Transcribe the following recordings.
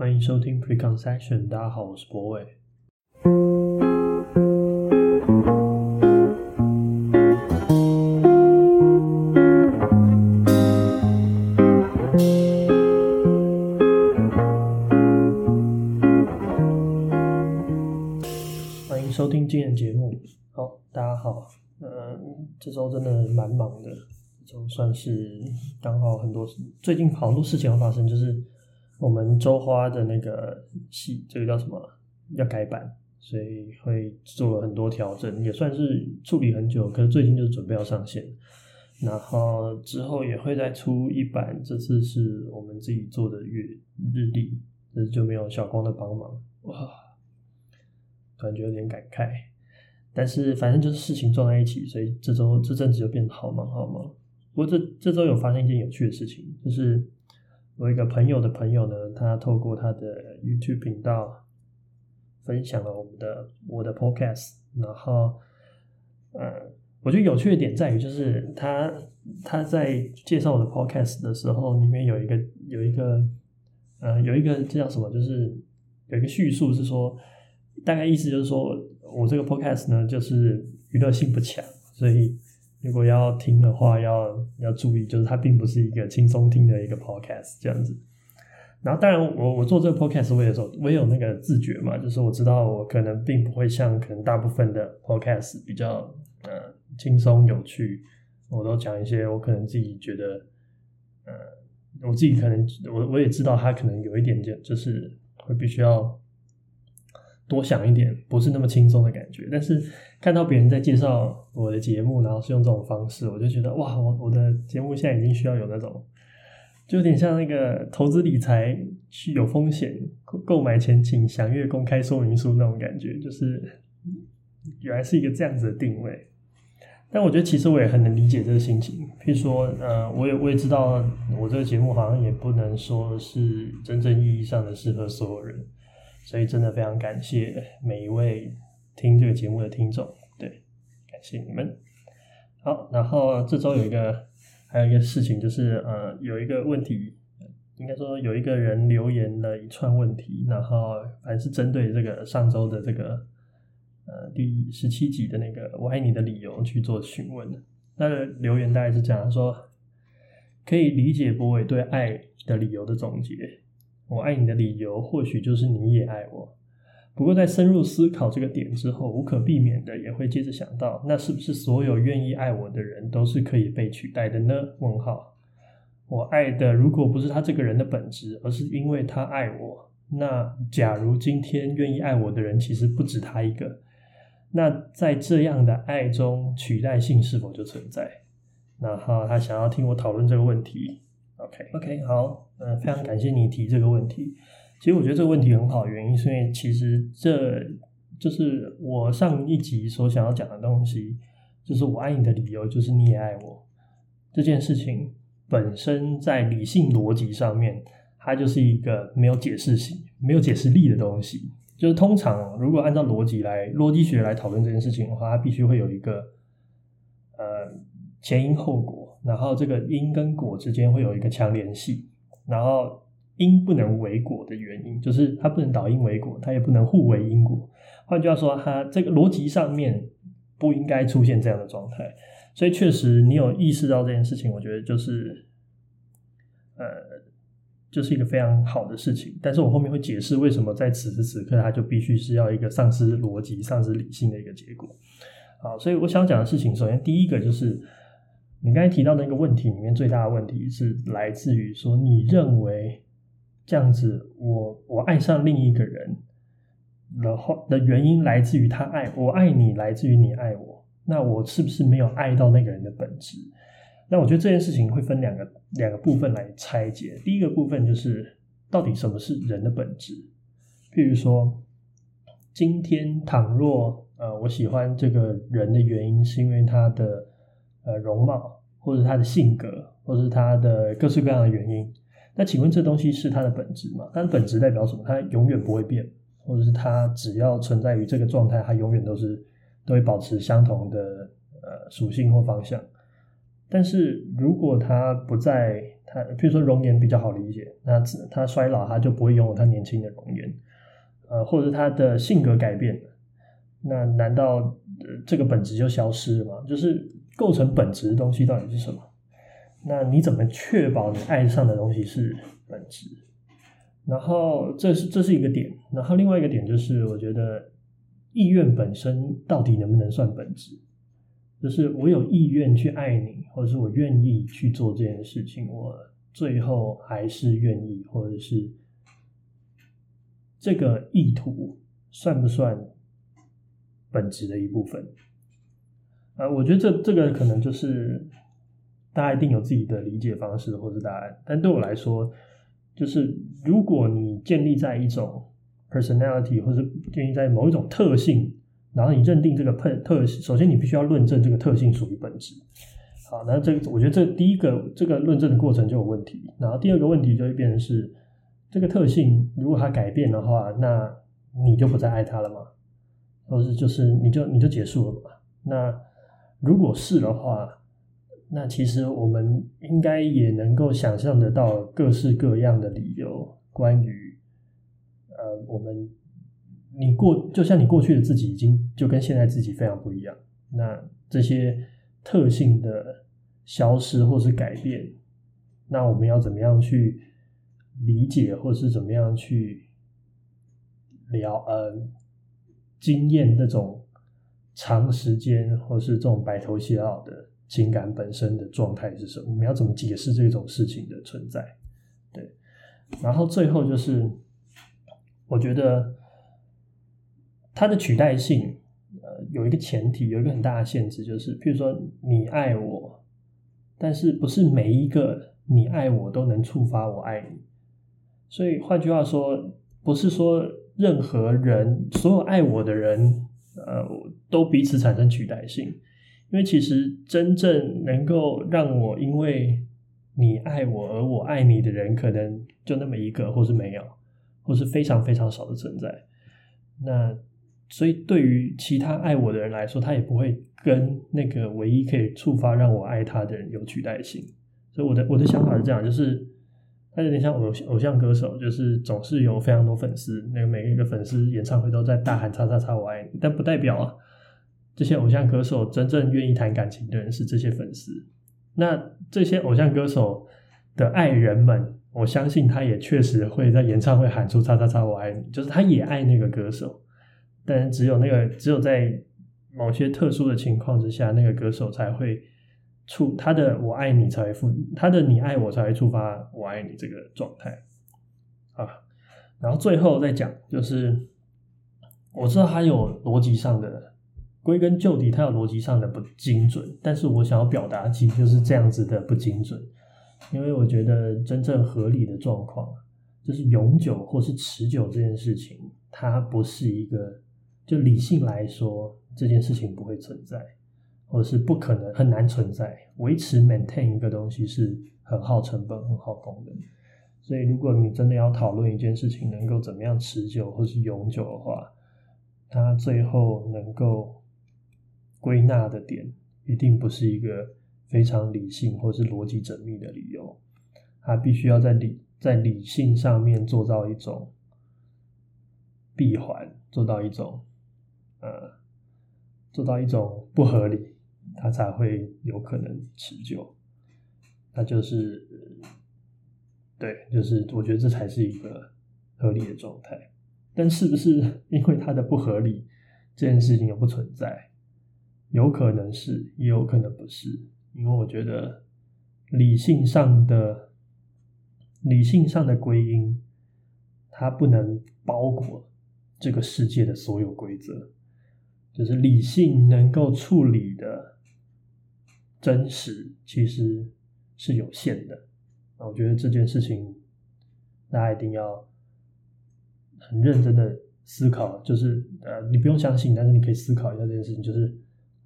欢迎收听 Preconception，大家好，我是博伟。欢迎收听今天的节目。好，大家好。嗯，这周真的蛮忙的。就算是刚好很多最近好多事情要发生，就是我们周花的那个戏，这个叫什么要改版，所以会做了很多调整，也算是处理很久。可是最近就是准备要上线，然后之后也会再出一版。这次是我们自己做的月日历，这就没有小光的帮忙，哇，感觉有点感慨。但是反正就是事情撞在一起，所以这周这阵子就变得好忙好忙。不过这这周有发生一件有趣的事情，就是我一个朋友的朋友呢，他透过他的 YouTube 频道分享了我们的我的 Podcast，然后，呃，我觉得有趣的点在于，就是他他在介绍我的 Podcast 的时候，里面有一个有一个呃有一个这叫什么，就是有一个叙述是说，大概意思就是说我这个 Podcast 呢，就是娱乐性不强，所以。如果要听的话，要要注意，就是它并不是一个轻松听的一个 podcast 这样子。然后，当然我我做这个 podcast，我也说，我也有那个自觉嘛，就是我知道我可能并不会像可能大部分的 podcast 比较呃轻松有趣，我都讲一些我可能自己觉得呃我自己可能我我也知道它可能有一点点就是会必须要。多想一点，不是那么轻松的感觉。但是看到别人在介绍我的节目，然后是用这种方式，我就觉得哇，我我的节目现在已经需要有那种，就有点像那个投资理财需有风险，购买前请详阅公开说明书那种感觉，就是原来是一个这样子的定位。但我觉得其实我也很能理解这个心情。譬如说，呃，我也我也知道，我这个节目好像也不能说是真正意义上的适合所有人。所以真的非常感谢每一位听这个节目的听众，感谢你们。好，然后这周有一个还有一个事情就是，呃，有一个问题，应该说有一个人留言了一串问题，然后还是针对这个上周的这个呃第十七集的那个“我爱你的理由”去做询问的。那个留言大概是这样说：可以理解博伟对爱的理由的总结。我爱你的理由，或许就是你也爱我。不过，在深入思考这个点之后，无可避免的也会接着想到，那是不是所有愿意爱我的人都是可以被取代的呢？问号。我爱的如果不是他这个人的本质，而是因为他爱我，那假如今天愿意爱我的人其实不止他一个，那在这样的爱中，取代性是否就存在？然后他想要听我讨论这个问题。OK，OK，okay, okay, 好，嗯、呃，非常感谢你提这个问题。其实我觉得这个问题很好，原因是因为其实这就是我上一集所想要讲的东西，就是我爱你的理由就是你也爱我这件事情本身在理性逻辑上面，它就是一个没有解释性、没有解释力的东西。就是通常如果按照逻辑来、逻辑学来讨论这件事情的话，它必须会有一个呃前因后果。然后这个因跟果之间会有一个强联系，然后因不能为果的原因，就是它不能导因为果，它也不能互为因果。换句话说，它这个逻辑上面不应该出现这样的状态。所以确实，你有意识到这件事情，我觉得就是呃，就是一个非常好的事情。但是我后面会解释为什么在此时此刻，它就必须是要一个丧失逻辑、丧失理性的一个结果。好，所以我想讲的事情，首先第一个就是。你刚才提到的那个问题里面，最大的问题是来自于说，你认为这样子我，我爱上另一个人，然后的原因来自于他爱我，爱你来自于你爱我，那我是不是没有爱到那个人的本质？那我觉得这件事情会分两个两个部分来拆解。第一个部分就是到底什么是人的本质？譬如说，今天倘若呃我喜欢这个人的原因是因为他的。呃，容貌，或者他的性格，或者是他的各式各样的原因。那请问这东西是它的本质吗？它的本质代表什么？它永远不会变，或者是它只要存在于这个状态，它永远都是都会保持相同的呃属性或方向。但是如果它不在，他比如说容颜比较好理解，那他衰老他就不会拥有他年轻的容颜，呃，或者他的性格改变，那难道、呃、这个本质就消失了吗？就是构成本质的东西到底是什么？那你怎么确保你爱上的东西是本质？然后这是这是一个点，然后另外一个点就是我觉得意愿本身到底能不能算本质？就是我有意愿去爱你，或者是我愿意去做这件事情，我最后还是愿意，或者是这个意图算不算本质的一部分？啊，我觉得这这个可能就是大家一定有自己的理解方式或者答案，但对我来说，就是如果你建立在一种 personality，或者建立在某一种特性。然后你认定这个特特性，首先你必须要论证这个特性属于本质。好，那这个我觉得这第一个这个论证的过程就有问题。然后第二个问题就会变成是，这个特性如果它改变的话，那你就不再爱他了吗？或是就是你就你就结束了吗？那如果是的话，那其实我们应该也能够想象得到各式各样的理由，关于呃我们。你过就像你过去的自己已经就跟现在自己非常不一样，那这些特性的消失或是改变，那我们要怎么样去理解，或是怎么样去聊呃经验这种长时间或是这种白头偕老的情感本身的状态是什么？我们要怎么解释这种事情的存在？对，然后最后就是我觉得。它的取代性，呃，有一个前提，有一个很大的限制，就是，譬如说，你爱我，但是不是每一个你爱我都能触发我爱你。所以换句话说，不是说任何人，所有爱我的人，呃，都彼此产生取代性。因为其实真正能够让我因为你爱我而我爱你的人，可能就那么一个，或是没有，或是非常非常少的存在。那。所以，对于其他爱我的人来说，他也不会跟那个唯一可以触发让我爱他的人有取代性。所以，我的我的想法是这样，就是他有点像偶偶像歌手，就是总是有非常多粉丝，那个每一个粉丝演唱会都在大喊“叉叉叉我爱你”，但不代表啊，这些偶像歌手真正愿意谈感情的人是这些粉丝。那这些偶像歌手的爱人们，我相信他也确实会在演唱会喊出“叉叉叉我爱你”，就是他也爱那个歌手。但只有那个，只有在某些特殊的情况之下，那个歌手才会触他的“我爱你”才会他的“你爱我”才会触发“我爱你”这个状态啊。然后最后再讲，就是我知道他有逻辑上的，归根究底，它有逻辑上的不精准。但是我想要表达，其实就是这样子的不精准，因为我觉得真正合理的状况，就是永久或是持久这件事情，它不是一个。就理性来说，这件事情不会存在，或是不可能，很难存在。维持 maintain 一个东西是很耗成本、很耗功能。所以，如果你真的要讨论一件事情能够怎么样持久或是永久的话，它最后能够归纳的点，一定不是一个非常理性或是逻辑缜密的理由。它必须要在理在理性上面做到一种闭环，做到一种。呃，做到一种不合理，它才会有可能持久。那就是，对，就是我觉得这才是一个合理的状态。但是不是因为它的不合理，这件事情又不存在？有可能是，也有可能不是。因为我觉得理性上的理性上的归因，它不能包裹这个世界的所有规则。就是理性能够处理的真实，其实是有限的。我觉得这件事情大家一定要很认真的思考。就是呃，你不用相信，但是你可以思考一下这件事情。就是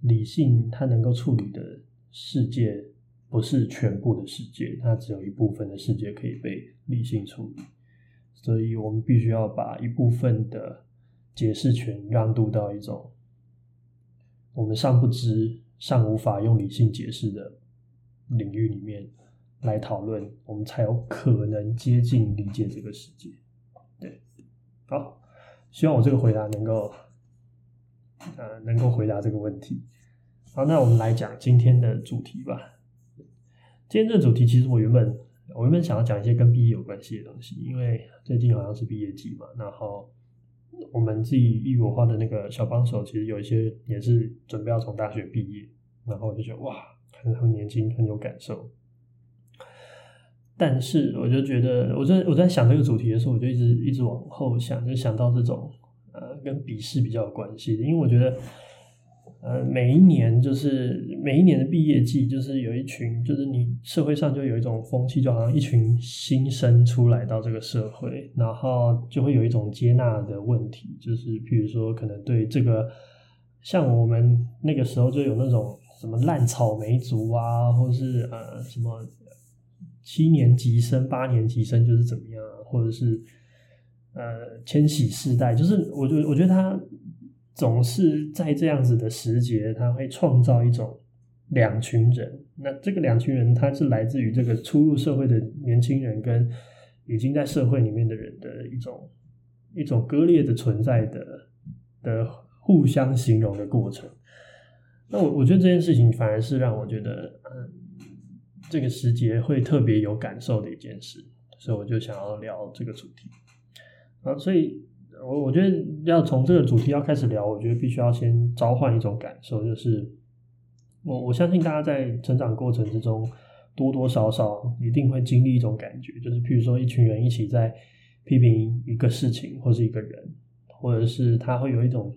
理性它能够处理的世界，不是全部的世界，它只有一部分的世界可以被理性处理。所以我们必须要把一部分的解释权让渡到一种。我们尚不知、尚无法用理性解释的领域里面，来讨论，我们才有可能接近理解这个世界。对，好，希望我这个回答能够，呃，能够回答这个问题。好，那我们来讲今天的主题吧。今天这个主题其实我原本我原本想要讲一些跟毕业有关系的东西，因为最近好像是毕业季嘛，然后我们自己异语我画的那个小帮手，其实有一些也是准备要从大学毕业，然后我就觉得哇，很很年轻很有感受。但是我就觉得，我在我在想这个主题的时候，我就一直一直往后想，就想到这种呃跟笔试比较有关系，因为我觉得呃每一年就是每一年的毕业季，就是有一群就是你社会上就有一种风气，就好像一群新生出来到这个社会，然后就会有一种接纳的问题，就是比如说可能对这个像我们那个时候就有那种什么烂草莓族啊，或者是呃什么。七年级生、八年级生就是怎么样，或者是呃千禧世代，就是我觉我觉得他总是在这样子的时节，他会创造一种两群人。那这个两群人，他是来自于这个初入社会的年轻人跟已经在社会里面的人的一种一种割裂的存在的的互相形容的过程。那我我觉得这件事情反而是让我觉得嗯。这个时节会特别有感受的一件事，所以我就想要聊这个主题。啊，所以我我觉得要从这个主题要开始聊，我觉得必须要先召唤一种感受，就是我我相信大家在成长过程之中多多少少一定会经历一种感觉，就是譬如说一群人一起在批评一个事情或是一个人，或者是他会有一种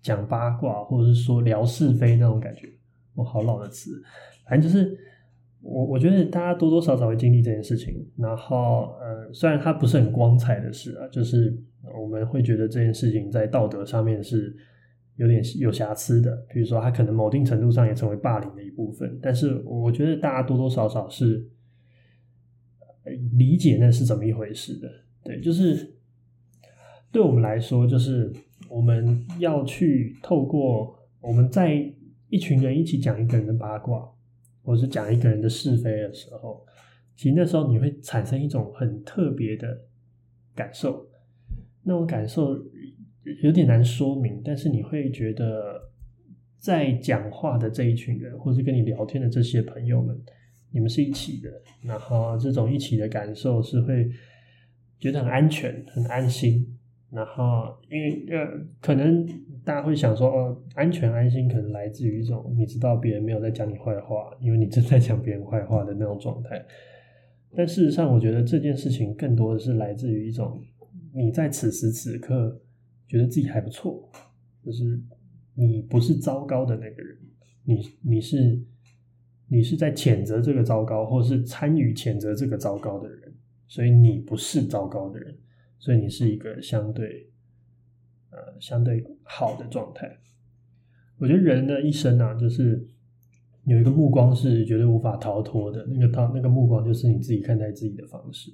讲八卦或者是说聊是非那种感觉。我好老的词，反正就是。我我觉得大家多多少少会经历这件事情，然后呃，虽然它不是很光彩的事啊，就是我们会觉得这件事情在道德上面是有点有瑕疵的，比如说它可能某定程度上也成为霸凌的一部分，但是我觉得大家多多少少是理解那是怎么一回事的，对，就是对我们来说，就是我们要去透过我们在一群人一起讲一个人的八卦。或是讲一个人的是非的时候，其实那时候你会产生一种很特别的感受，那种感受有点难说明，但是你会觉得在讲话的这一群人，或是跟你聊天的这些朋友们，你们是一起的，然后这种一起的感受是会觉得很安全、很安心。然后，因为呃，可能大家会想说，哦，安全安心可能来自于一种你知道别人没有在讲你坏话，因为你正在讲别人坏话的那种状态。但事实上，我觉得这件事情更多的是来自于一种你在此时此刻觉得自己还不错，就是你不是糟糕的那个人，你你是你是在谴责这个糟糕，或是参与谴责这个糟糕的人，所以你不是糟糕的人。所以你是一个相对，呃，相对好的状态。我觉得人的一生啊，就是有一个目光是绝对无法逃脱的，那个逃那个目光就是你自己看待自己的方式。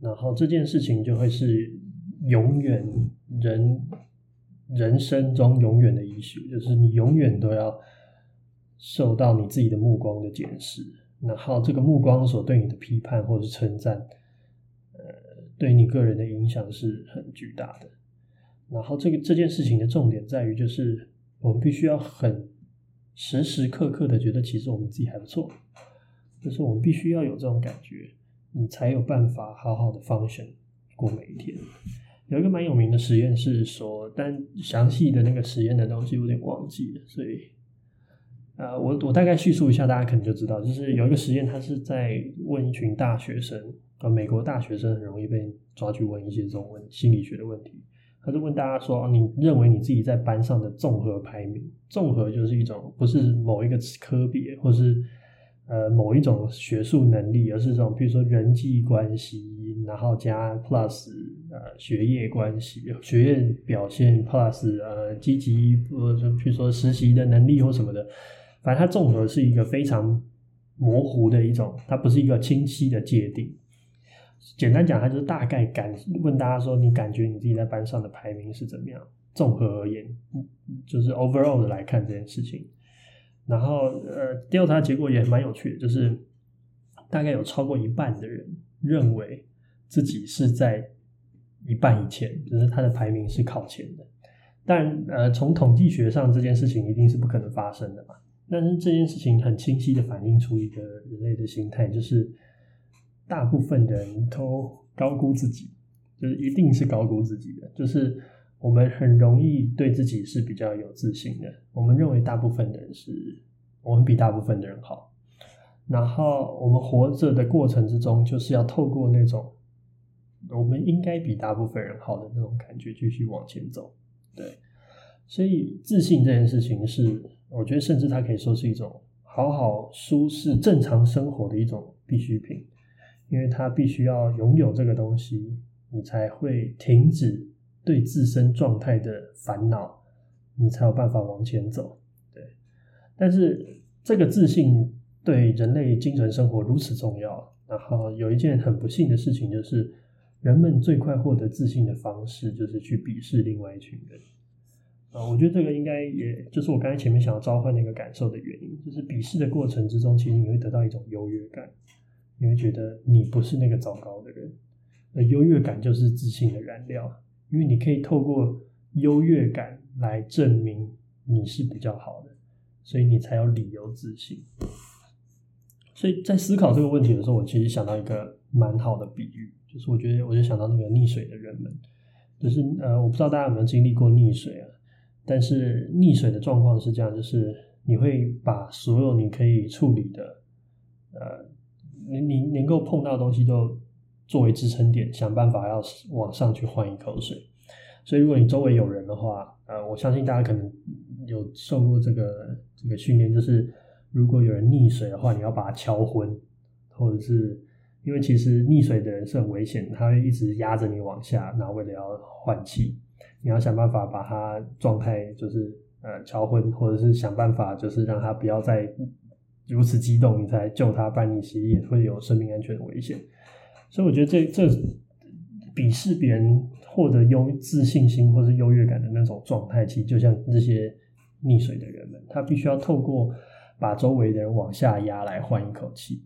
然后这件事情就会是永远人人生中永远的 issue，就是你永远都要受到你自己的目光的检视，然后这个目光所对你的批判或者是称赞。对你个人的影响是很巨大的。然后，这个这件事情的重点在于，就是我们必须要很时时刻刻的觉得，其实我们自己还不错。就是我们必须要有这种感觉，你才有办法好好的 function 过每一天。有一个蛮有名的实验是说，但详细的那个实验的东西有点忘记了，所以，呃，我我大概叙述一下，大家可能就知道，就是有一个实验，它是在问一群大学生。美国大学生很容易被抓去问一些这种问心理学的问题。他就问大家说：“你认为你自己在班上的综合排名？综合就是一种不是某一个科别，或是呃某一种学术能力，而是这种比如说人际关系，然后加 plus 呃学业关系、学业表现 plus 呃积极，或者比如说实习的能力或什么的。反正它综合是一个非常模糊的一种，它不是一个清晰的界定。”简单讲，他就是大概感问大家说，你感觉你自己在班上的排名是怎么样？综合而言，就是 overall 的来看这件事情。然后，呃，调查结果也蛮有趣的，就是大概有超过一半的人认为自己是在一半以前，就是他的排名是靠前的。但呃，从统计学上，这件事情一定是不可能发生的嘛。但是这件事情很清晰的反映出一个人类的心态，就是大部分人都高估自己，就是一定是高估自己的。就是我们很容易对自己是比较有自信的，我们认为大部分的人是，我们比大部分的人好。然后我们活着的过程之中，就是要透过那种我们应该比大部分人好的那种感觉，继续往前走。对，所以自信这件事情是，我觉得甚至它可以说是一种好好舒适正常生活的一种必需品，因为他必须要拥有这个东西，你才会停止对自身状态的烦恼，你才有办法往前走。对，但是这个自信对人类精神生活如此重要，然后有一件很不幸的事情就是。人们最快获得自信的方式，就是去鄙视另外一群人。啊，我觉得这个应该也就是我刚才前面想要召唤那个感受的原因，就是鄙视的过程之中，其实你会得到一种优越感，你会觉得你不是那个糟糕的人，而优越感就是自信的燃料，因为你可以透过优越感来证明你是比较好的，所以你才有理由自信。所以在思考这个问题的时候，我其实想到一个蛮好的比喻。就是我觉得，我就想到那个溺水的人们，就是呃，我不知道大家有没有经历过溺水啊？但是溺水的状况是这样，就是你会把所有你可以处理的，呃，你你能够碰到的东西都作为支撑点，想办法要往上去换一口水。所以如果你周围有人的话，呃，我相信大家可能有受过这个这个训练，就是如果有人溺水的话，你要把他敲昏，或者是。因为其实溺水的人是很危险，他会一直压着你往下，然后为了要换气，你要想办法把他状态就是呃敲昏，或者是想办法就是让他不要再如此激动，你才救他，不然你其实也会有生命安全的危险。所以我觉得这这鄙视别人获得优自信心或是优越感的那种状态，其实就像这些溺水的人们，他必须要透过把周围的人往下压来换一口气。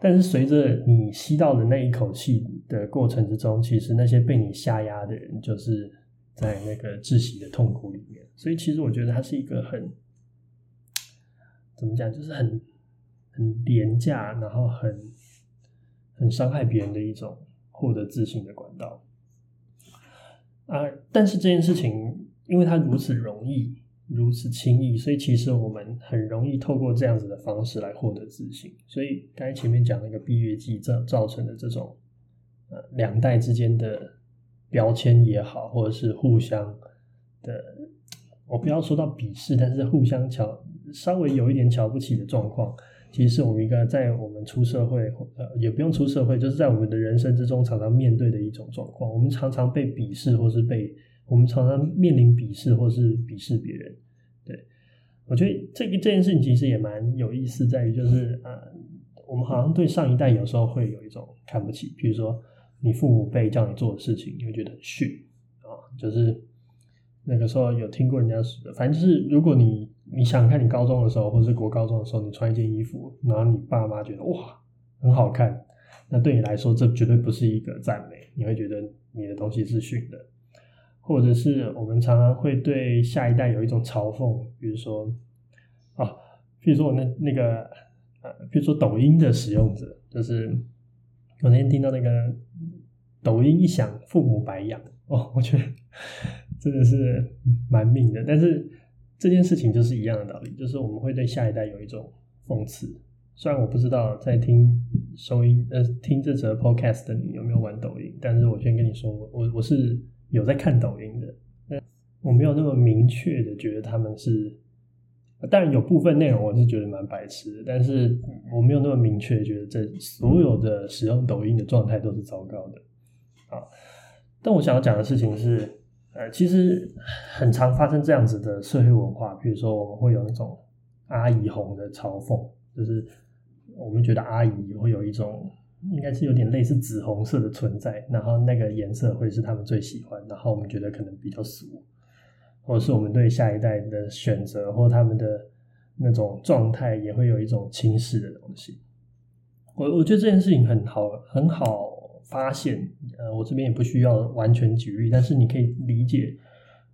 但是随着你吸到的那一口气的过程之中，其实那些被你下压的人，就是在那个窒息的痛苦里面。所以其实我觉得它是一个很怎么讲，就是很很廉价，然后很很伤害别人的一种获得自信的管道啊。但是这件事情，因为它如此容易。如此轻易，所以其实我们很容易透过这样子的方式来获得自信。所以刚才前面讲那个毕业季造造成的这种呃两代之间的标签也好，或者是互相的，我不要说到鄙视，但是互相瞧稍微有一点瞧不起的状况，其实是我们一个在我们出社会呃也不用出社会，就是在我们的人生之中常常面对的一种状况。我们常常被鄙视，或是被。我们常常面临鄙视或是鄙视别人，对，我觉得这个这件事情其实也蛮有意思，在于就是呃，我们好像对上一代有时候会有一种看不起，比如说你父母辈叫你做的事情，你会觉得很逊啊，就是那个时候有听过人家说，反正就是如果你你想看你高中的时候或是国高中的时候，你穿一件衣服，然后你爸妈觉得哇很好看，那对你来说这绝对不是一个赞美，你会觉得你的东西是逊的。或者是我们常常会对下一代有一种嘲讽，比如说啊，比如说我那那个呃，比如说抖音的使用者，就是我那天听到那个抖音一响，父母白养哦，我觉得 真的是蛮命的。但是这件事情就是一样的道理，就是我们会对下一代有一种讽刺。虽然我不知道在听收音呃听这则 podcast 的你有没有玩抖音，但是我先跟你说，我我是。有在看抖音的，那我没有那么明确的觉得他们是，当然有部分内容我是觉得蛮白痴的，但是我没有那么明确觉得这所有的使用抖音的状态都是糟糕的啊。但我想要讲的事情是，呃，其实很常发生这样子的社会文化，比如说我们会有那种阿姨红的嘲讽，就是我们觉得阿姨会有一种。应该是有点类似紫红色的存在，然后那个颜色会是他们最喜欢，然后我们觉得可能比较俗，或者是我们对下一代的选择或他们的那种状态也会有一种轻视的东西。我我觉得这件事情很好，很好发现。呃，我这边也不需要完全举例，但是你可以理解，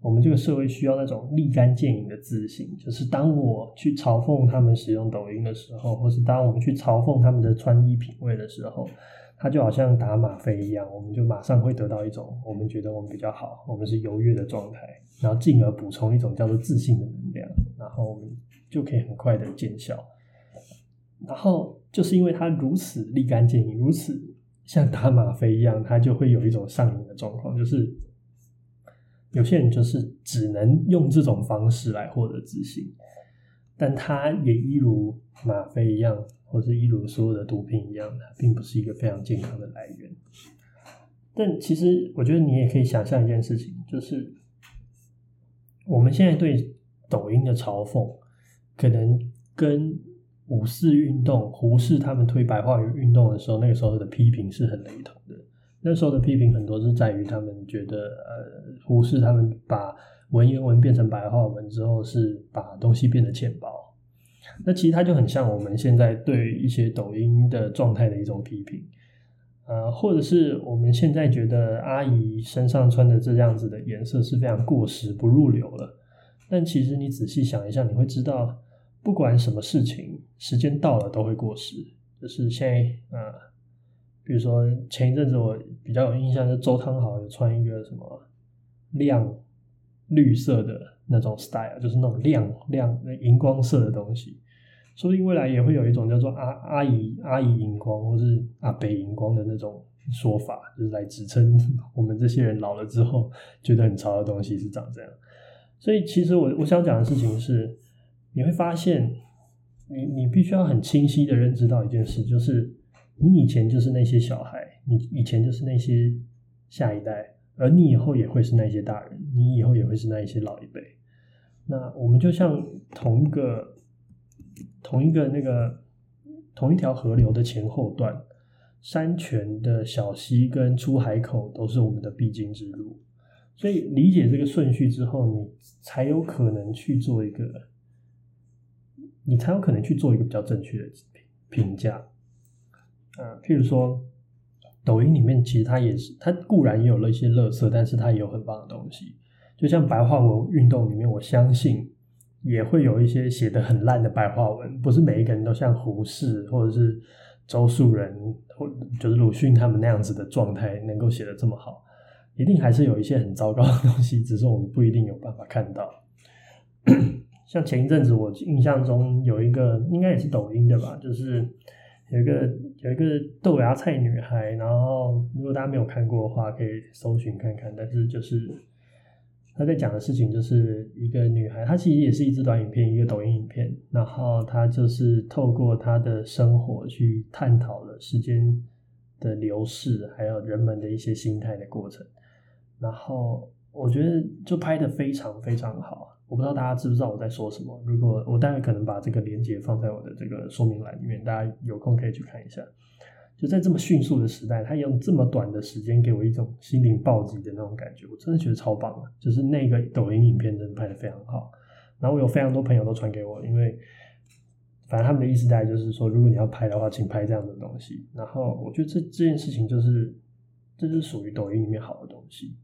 我们这个社会需要那种立竿见影的自信。就是当我去嘲讽他们使用抖音的时候，或是当我们去嘲讽他们的穿衣品味的时候，它就好像打吗啡一样，我们就马上会得到一种我们觉得我们比较好，我们是优越的状态，然后进而补充一种叫做自信的能量，然后我们就可以很快的见效。然后就是因为它如此立竿见影，如此像打吗啡一样，它就会有一种上瘾的状况，就是有些人就是只能用这种方式来获得自信，但它也一如吗啡一样。或是一如所有的毒品一样，它并不是一个非常健康的来源。但其实，我觉得你也可以想象一件事情，就是我们现在对抖音的嘲讽，可能跟五四运动、胡适他们推白话语运动的时候，那个时候的批评是很雷同的。那时候的批评很多是在于他们觉得，呃，胡适他们把文言文变成白话文之后，是把东西变得浅薄。那其实它就很像我们现在对一些抖音的状态的一种批评，呃，或者是我们现在觉得阿姨身上穿的这样子的颜色是非常过时不入流了。但其实你仔细想一下，你会知道，不管什么事情，时间到了都会过时。就是现在，呃，比如说前一阵子我比较有印象，是周汤豪有穿一个什么亮绿色的那种 style，就是那种亮亮荧光色的东西。说不定未来也会有一种叫做阿阿姨阿姨荧光，或是阿北荧光的那种说法，就是来指称我们这些人老了之后觉得很潮的东西是长这样。所以，其实我我想讲的事情是，你会发现你，你必须要很清晰的认知到一件事，就是你以前就是那些小孩，你以前就是那些下一代，而你以后也会是那些大人，你以后也会是那一些老一辈。那我们就像同一个。同一个那个同一条河流的前后段，山泉的小溪跟出海口都是我们的必经之路。所以理解这个顺序之后，你才有可能去做一个，你才有可能去做一个比较正确的评价。呃，譬如说，抖音里面其实它也是，它固然也有了一些乐色，但是它也有很棒的东西。就像白话文运动里面，我相信。也会有一些写的很烂的白话文，不是每一个人都像胡适或者是周树人或就是鲁迅他们那样子的状态能够写得这么好，一定还是有一些很糟糕的东西，只是我们不一定有办法看到。像前一阵子我印象中有一个，应该也是抖音的吧，就是有一个有一个豆芽菜女孩，然后如果大家没有看过的话，可以搜寻看看，但是就是。他在讲的事情就是一个女孩，她其实也是一支短影片，一个抖音影片。然后她就是透过她的生活去探讨了时间的流逝，还有人们的一些心态的过程。然后我觉得就拍的非常非常好。我不知道大家知不知道我在说什么。如果我待会可能把这个连接放在我的这个说明栏里面，大家有空可以去看一下。就在这么迅速的时代，他用这么短的时间给我一种心灵暴击的那种感觉，我真的觉得超棒的。就是那个抖音影片真的拍得非常好，然后我有非常多朋友都传给我，因为反正他们的意思大概就是说，如果你要拍的话，请拍这样的东西。然后我觉得这这件事情就是，这就是属于抖音里面好的东西。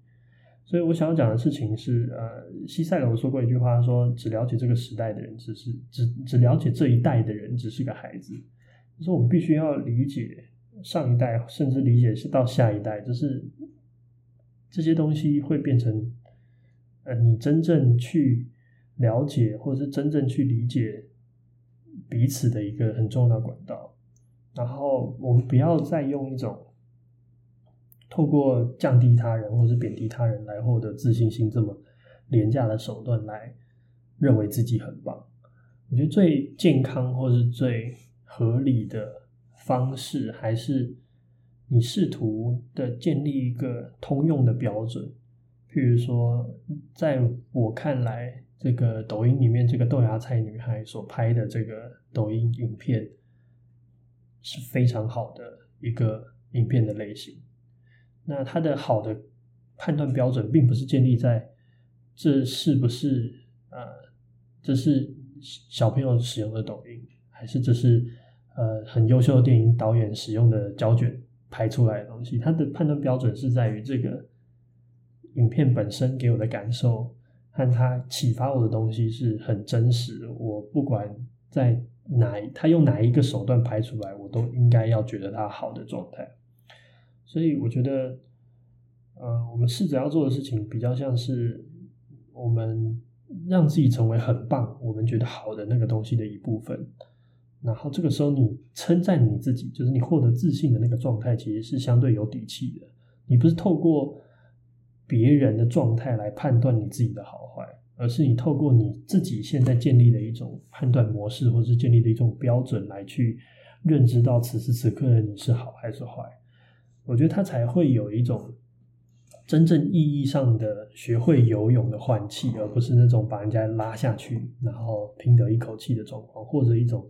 所以我想要讲的事情是，呃，西塞罗说过一句话，说只了解这个时代的人，只是只只了解这一代的人，只是个孩子。就是我们必须要理解。上一代甚至理解是到下一代，就是这些东西会变成，呃，你真正去了解或者是真正去理解彼此的一个很重要的管道。然后我们不要再用一种透过降低他人或是贬低他人来获得自信心这么廉价的手段来认为自己很棒。我觉得最健康或是最合理的。方式还是你试图的建立一个通用的标准，譬如说，在我看来，这个抖音里面这个豆芽菜女孩所拍的这个抖音影片是非常好的一个影片的类型。那它的好的判断标准，并不是建立在这是不是呃，这是小朋友使用的抖音，还是这是。呃很优秀的电影导演使用的胶卷拍出来的东西，他的判断标准是在于这个影片本身给我的感受和他启发我的东西是很真实。我不管在哪，他用哪一个手段拍出来，我都应该要觉得他好的状态。所以我觉得，呃，我们试着要做的事情比较像是我们让自己成为很棒，我们觉得好的那个东西的一部分。然后这个时候，你称赞你自己，就是你获得自信的那个状态，其实是相对有底气的。你不是透过别人的状态来判断你自己的好坏，而是你透过你自己现在建立的一种判断模式，或是建立的一种标准来去认知到此时此刻的你是好还是坏。我觉得他才会有一种真正意义上的学会游泳的换气，而不是那种把人家拉下去，然后拼得一口气的状况，或者一种。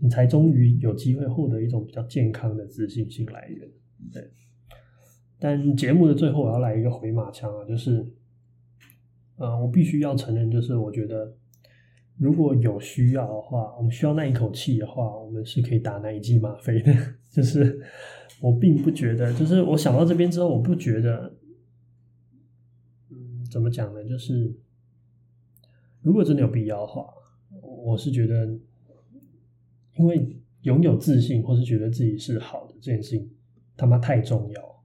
你才终于有机会获得一种比较健康的自信心来源，对。但节目的最后，我要来一个回马枪啊，就是，呃，我必须要承认，就是我觉得如果有需要的话，我们需要那一口气的话，我们是可以打那一剂吗啡的。就是我并不觉得，就是我想到这边之后，我不觉得，嗯，怎么讲呢？就是如果真的有必要的话，我是觉得。因为拥有自信，或是觉得自己是好的这件事情，他妈太重要，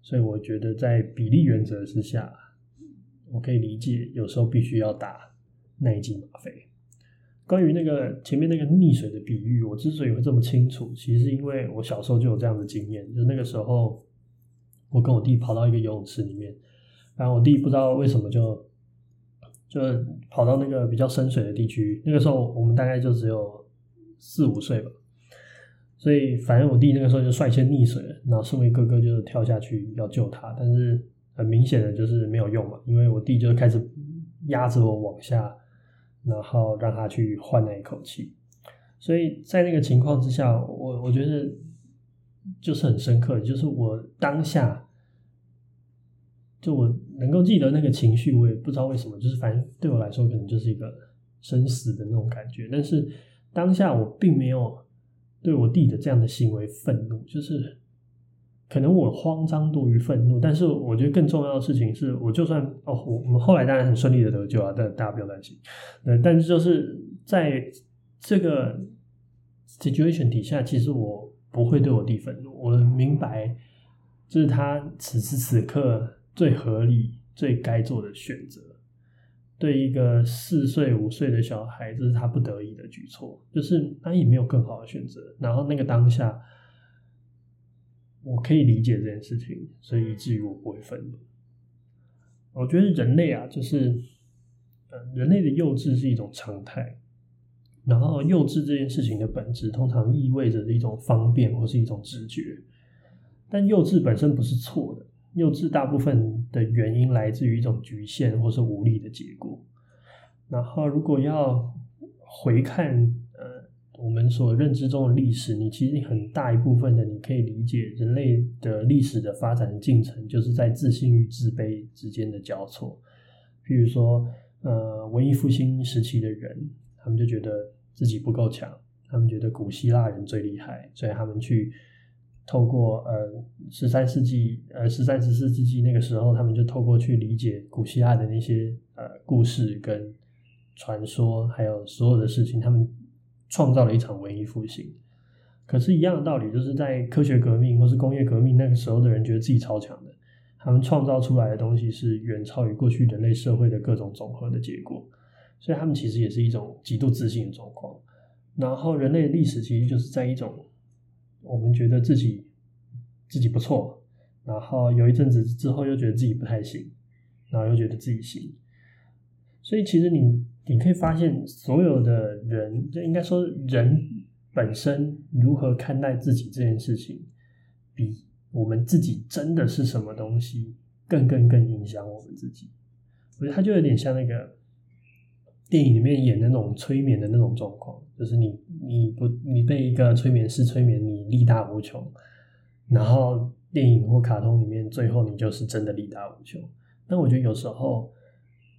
所以我觉得在比例原则之下，我可以理解有时候必须要打那一剂吗啡。关于那个前面那个溺水的比喻，我之所以会这么清楚，其实是因为我小时候就有这样的经验，就那个时候我跟我弟跑到一个游泳池里面，然后我弟不知道为什么就就跑到那个比较深水的地区，那个时候我们大概就只有。四五岁吧，所以反正我弟那个时候就率先溺水了，然后身为哥哥就跳下去要救他，但是很明显的就是没有用嘛，因为我弟就开始压着我往下，然后让他去换那一口气，所以在那个情况之下，我我觉得就是很深刻，就是我当下就我能够记得那个情绪，我也不知道为什么，就是反正对我来说可能就是一个生死的那种感觉，但是。当下我并没有对我弟的这样的行为愤怒，就是可能我慌张多于愤怒，但是我觉得更重要的事情是，我就算哦，我我们后来当然很顺利的得救啊，但大家不要担心。呃，但是就是在这个 situation 底下，其实我不会对我弟愤怒，我明白这是他此时此刻最合理、最该做的选择。对一个四岁五岁的小孩，这是他不得已的举措，就是他也没有更好的选择。然后那个当下，我可以理解这件事情，所以以至于我不会愤怒。我觉得人类啊，就是呃，人类的幼稚是一种常态。然后幼稚这件事情的本质，通常意味着一种方便或是一种直觉，但幼稚本身不是错的。幼稚大部分的原因来自于一种局限或是无力的结果。然后，如果要回看我们所认知中的历史，你其实很大一部分的你可以理解人类的历史的发展进程，就是在自信与自卑之间的交错。譬如说，呃，文艺复兴时期的人，他们就觉得自己不够强，他们觉得古希腊人最厉害，所以他们去。透过呃十三世纪呃十三十四世纪那个时候，他们就透过去理解古希腊的那些呃故事跟传说，还有所有的事情，他们创造了一场文艺复兴。可是，一样的道理，就是在科学革命或是工业革命那个时候的人，觉得自己超强的，他们创造出来的东西是远超于过去人类社会的各种总和的结果，所以他们其实也是一种极度自信的状况。然后，人类的历史其实就是在一种。我们觉得自己自己不错，然后有一阵子之后又觉得自己不太行，然后又觉得自己行。所以其实你你可以发现，所有的人就应该说人本身如何看待自己这件事情，比我们自己真的是什么东西更更更影响我们自己。我觉得它就有点像那个。电影里面演的那种催眠的那种状况，就是你你不你被一个催眠师催眠，你力大无穷，然后电影或卡通里面最后你就是真的力大无穷。但我觉得有时候，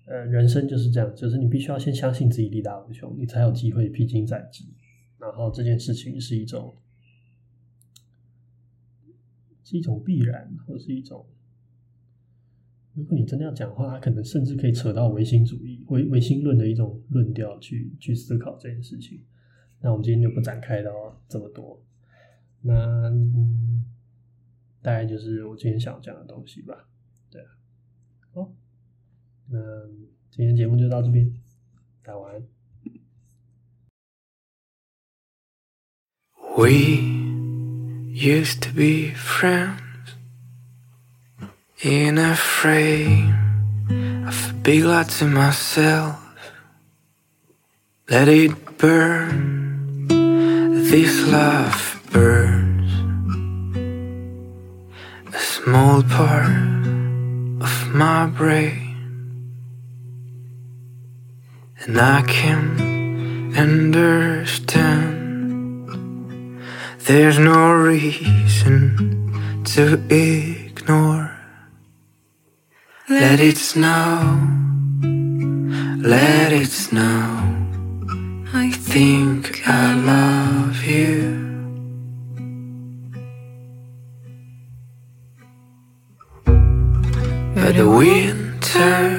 呃，人生就是这样，就是你必须要先相信自己力大无穷，你才有机会披荆斩棘。然后这件事情是一种是一种必然，或是一种，如果你真的要讲的话，可能甚至可以扯到唯心主义、唯唯心论的一种论调去去思考这件事情。那我们今天就不展开到这么多。那、嗯、大概就是我今天想讲的东西吧。对啊，好，那今天节目就到这边，大家晚安。We used to be friends in a frame of a big light to myself. Let it burn. This love burns. A small part of my brain. And I can understand. There's no reason to ignore. Let it snow, let it snow. I think I love you. But the winter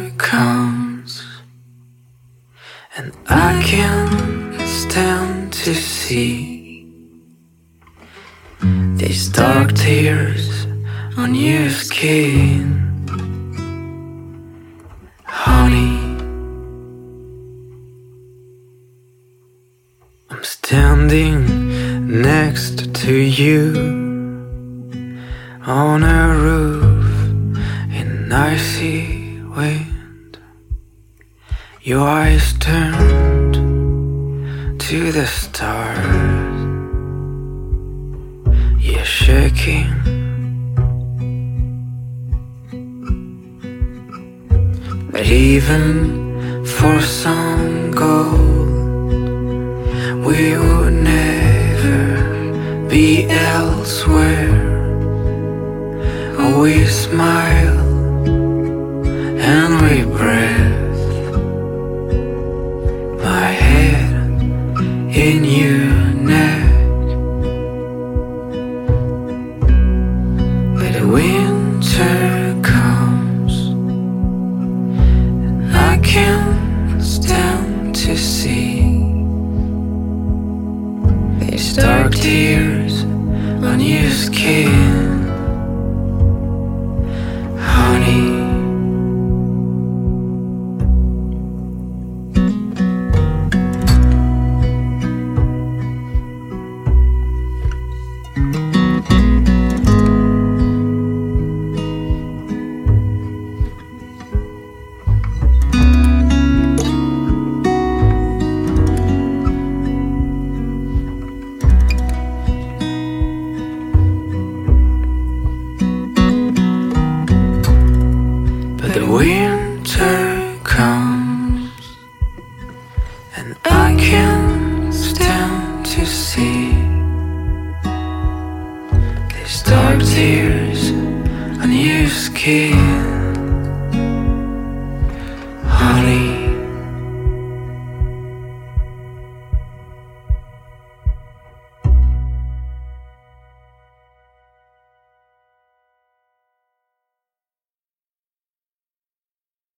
On a roof in icy wind Your eyes turned to the stars you're shaking. But even for some gold, we would never be elsewhere. We smile and we breathe.